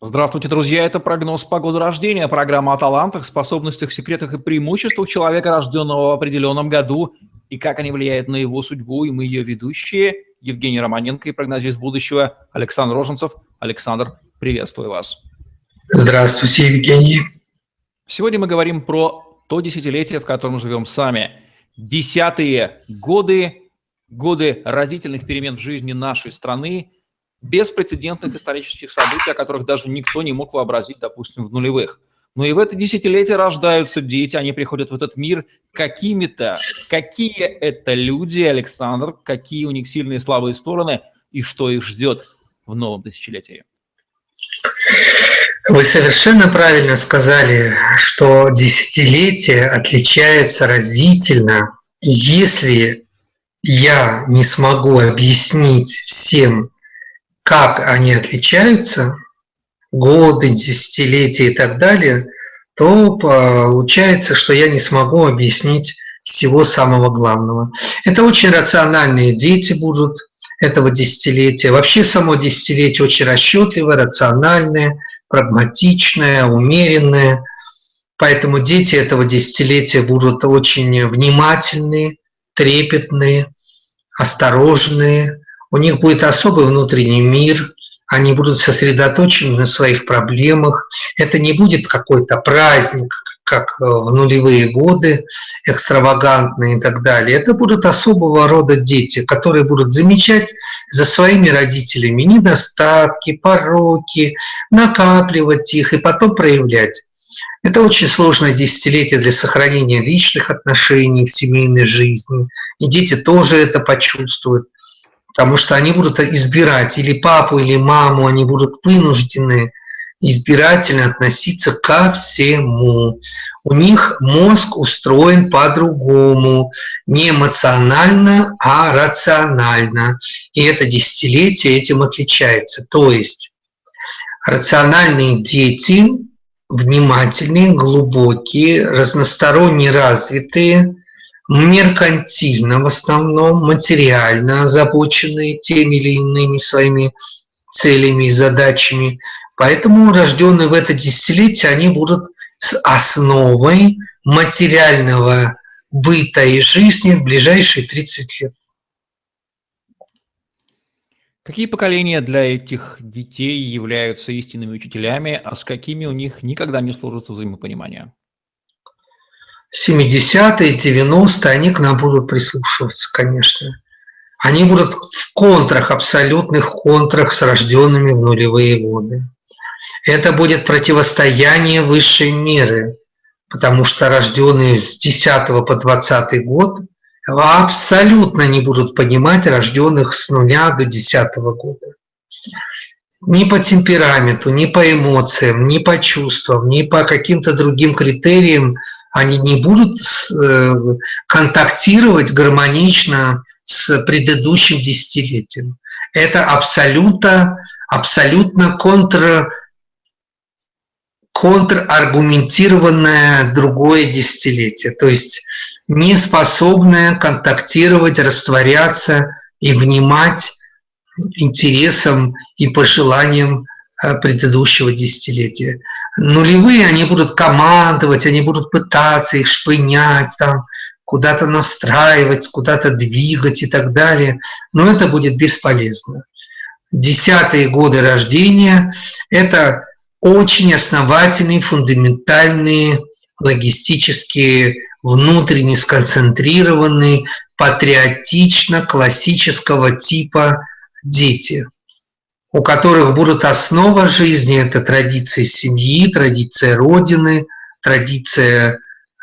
Здравствуйте, друзья! Это прогноз погоды рождения, программа о талантах, способностях, секретах и преимуществах человека, рожденного в определенном году, и как они влияют на его судьбу. И мы ее ведущие Евгений Романенко и прогнозист будущего Александр Роженцев. Александр, приветствую вас. Здравствуйте, Евгений. Сегодня мы говорим про то десятилетие, в котором живем сами. Десятые годы, годы разительных перемен в жизни нашей страны – беспрецедентных исторических событий, о которых даже никто не мог вообразить, допустим, в нулевых. Но и в это десятилетие рождаются дети, они приходят в этот мир какими-то. Какие это люди, Александр, какие у них сильные и слабые стороны, и что их ждет в новом тысячелетии? Вы совершенно правильно сказали, что десятилетие отличается разительно. Если я не смогу объяснить всем как они отличаются, годы, десятилетия и так далее, то получается, что я не смогу объяснить всего самого главного. Это очень рациональные дети будут этого десятилетия. Вообще само десятилетие очень расчетливое, рациональное, прагматичное, умеренное. Поэтому дети этого десятилетия будут очень внимательные, трепетные, осторожные, у них будет особый внутренний мир, они будут сосредоточены на своих проблемах. Это не будет какой-то праздник, как э, в нулевые годы, экстравагантные и так далее. Это будут особого рода дети, которые будут замечать за своими родителями недостатки, пороки, накапливать их и потом проявлять. Это очень сложное десятилетие для сохранения личных отношений в семейной жизни. И дети тоже это почувствуют потому что они будут избирать или папу, или маму, они будут вынуждены избирательно относиться ко всему. У них мозг устроен по-другому, не эмоционально, а рационально. И это десятилетие этим отличается. То есть рациональные дети, внимательные, глубокие, разносторонне развитые – меркантильно в основном, материально озабоченные теми или иными своими целями и задачами. Поэтому рожденные в это десятилетие, они будут с основой материального быта и жизни в ближайшие 30 лет. Какие поколения для этих детей являются истинными учителями, а с какими у них никогда не сложится взаимопонимание? 70-е, 90-е, они к нам будут прислушиваться, конечно. Они будут в контрах, абсолютных контрах с рожденными в нулевые годы. Это будет противостояние высшей меры, потому что рожденные с 10 по 20 год абсолютно не будут понимать рожденных с нуля до 10 года. Ни по темпераменту, ни по эмоциям, ни по чувствам, ни по каким-то другим критериям – они не будут э, контактировать гармонично с предыдущим десятилетием. Это абсолютно, абсолютно контр, контраргументированное другое десятилетие, то есть не способное контактировать, растворяться и внимать интересам и пожеланиям предыдущего десятилетия нулевые, они будут командовать, они будут пытаться их шпынять, там, куда-то настраивать, куда-то двигать и так далее. Но это будет бесполезно. Десятые годы рождения – это очень основательные, фундаментальные, логистические, внутренне сконцентрированные, патриотично классического типа дети – у которых будут основа жизни, это традиция семьи, традиция Родины, традиция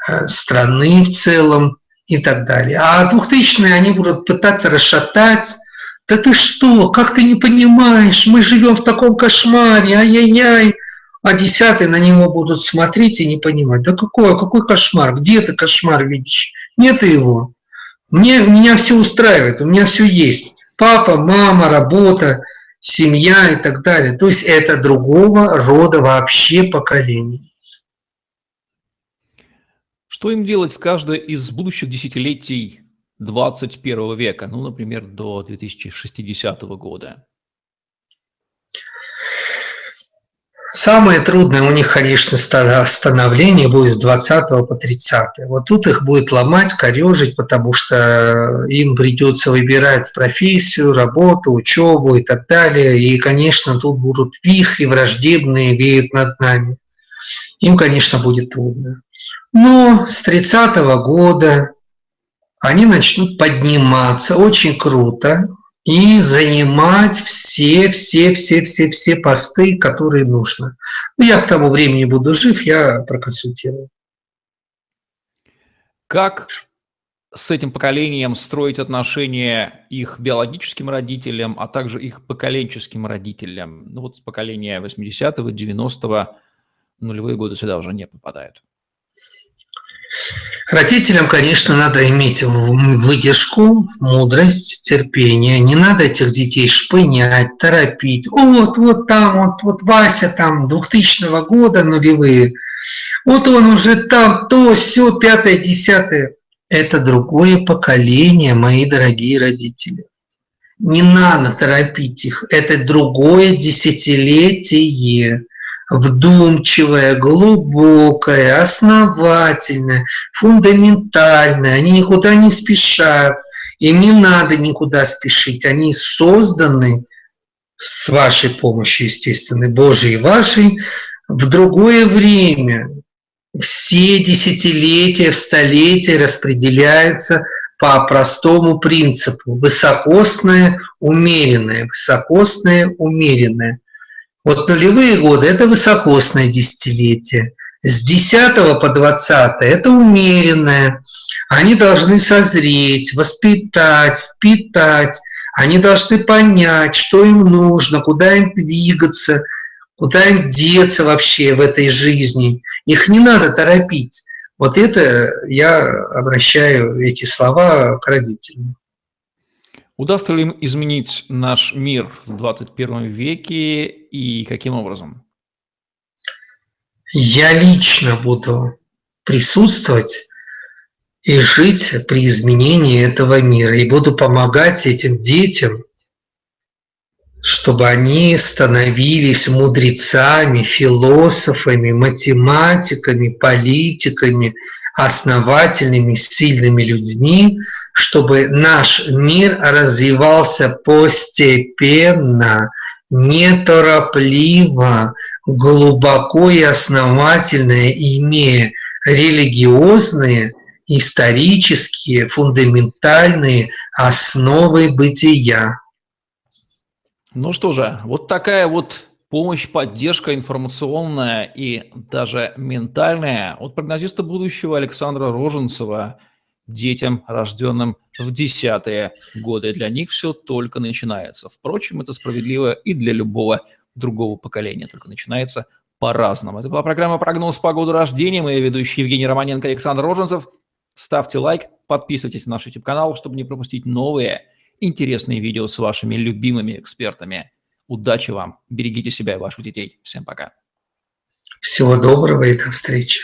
э, страны в целом и так далее. А двухтысячные они будут пытаться расшатать. Да ты что, как ты не понимаешь, мы живем в таком кошмаре, ай-яй-яй. А десятые на него будут смотреть и не понимать. Да какой, какой кошмар? Где ты кошмар видишь? Нет его. Мне, меня все устраивает, у меня все есть. Папа, мама, работа – семья и так далее. То есть это другого рода вообще поколение. Что им делать в каждое из будущих десятилетий 21 века, ну, например, до 2060 года? Самое трудное у них, конечно, становление будет с 20 по 30. Вот тут их будет ломать, корежить, потому что им придется выбирать профессию, работу, учебу и так далее. И, конечно, тут будут вихри враждебные веют над нами. Им, конечно, будет трудно. Но с 30 -го года они начнут подниматься очень круто, и занимать все, все, все, все, все посты, которые нужно. Ну, я к тому времени буду жив, я проконсультирую. Как с этим поколением строить отношения их биологическим родителям, а также их поколенческим родителям? Ну вот с поколения 80-го, 90-го, нулевые годы сюда уже не попадают. Родителям, конечно, надо иметь выдержку, мудрость, терпение. Не надо этих детей шпынять, торопить. О, вот, вот там, вот, вот Вася там 2000 года нулевые. Вот он уже там, то, все, пятое, десятое. Это другое поколение, мои дорогие родители. Не надо торопить их. Это другое десятилетие вдумчивая, глубокая, основательная, фундаментальная. Они никуда не спешат, им не надо никуда спешить. Они созданы с вашей помощью, естественно, Божией и вашей, в другое время. Все десятилетия, в столетия распределяются по простому принципу. Высокосное, умеренное, высокосное, умеренное. Вот нулевые годы – это высокосное десятилетие. С 10 по 20 – это умеренное. Они должны созреть, воспитать, впитать. Они должны понять, что им нужно, куда им двигаться, куда им деться вообще в этой жизни. Их не надо торопить. Вот это я обращаю эти слова к родителям. Удастся ли им изменить наш мир в 21 веке и каким образом? Я лично буду присутствовать и жить при изменении этого мира. И буду помогать этим детям, чтобы они становились мудрецами, философами, математиками, политиками, основательными, сильными людьми, чтобы наш мир развивался постепенно, неторопливо, глубоко и основательно, имея религиозные, исторические, фундаментальные основы бытия. Ну что же, вот такая вот помощь, поддержка информационная и даже ментальная от прогнозиста будущего Александра Роженцева детям, рожденным в десятые годы. Для них все только начинается. Впрочем, это справедливо и для любого другого поколения, только начинается по-разному. Это была программа «Прогноз погоды рождения». Мы ведущие Евгений Романенко, Александр Роженцев. Ставьте лайк, подписывайтесь на наш YouTube-канал, чтобы не пропустить новые интересные видео с вашими любимыми экспертами. Удачи вам, берегите себя и ваших детей. Всем пока. Всего доброго и до встречи.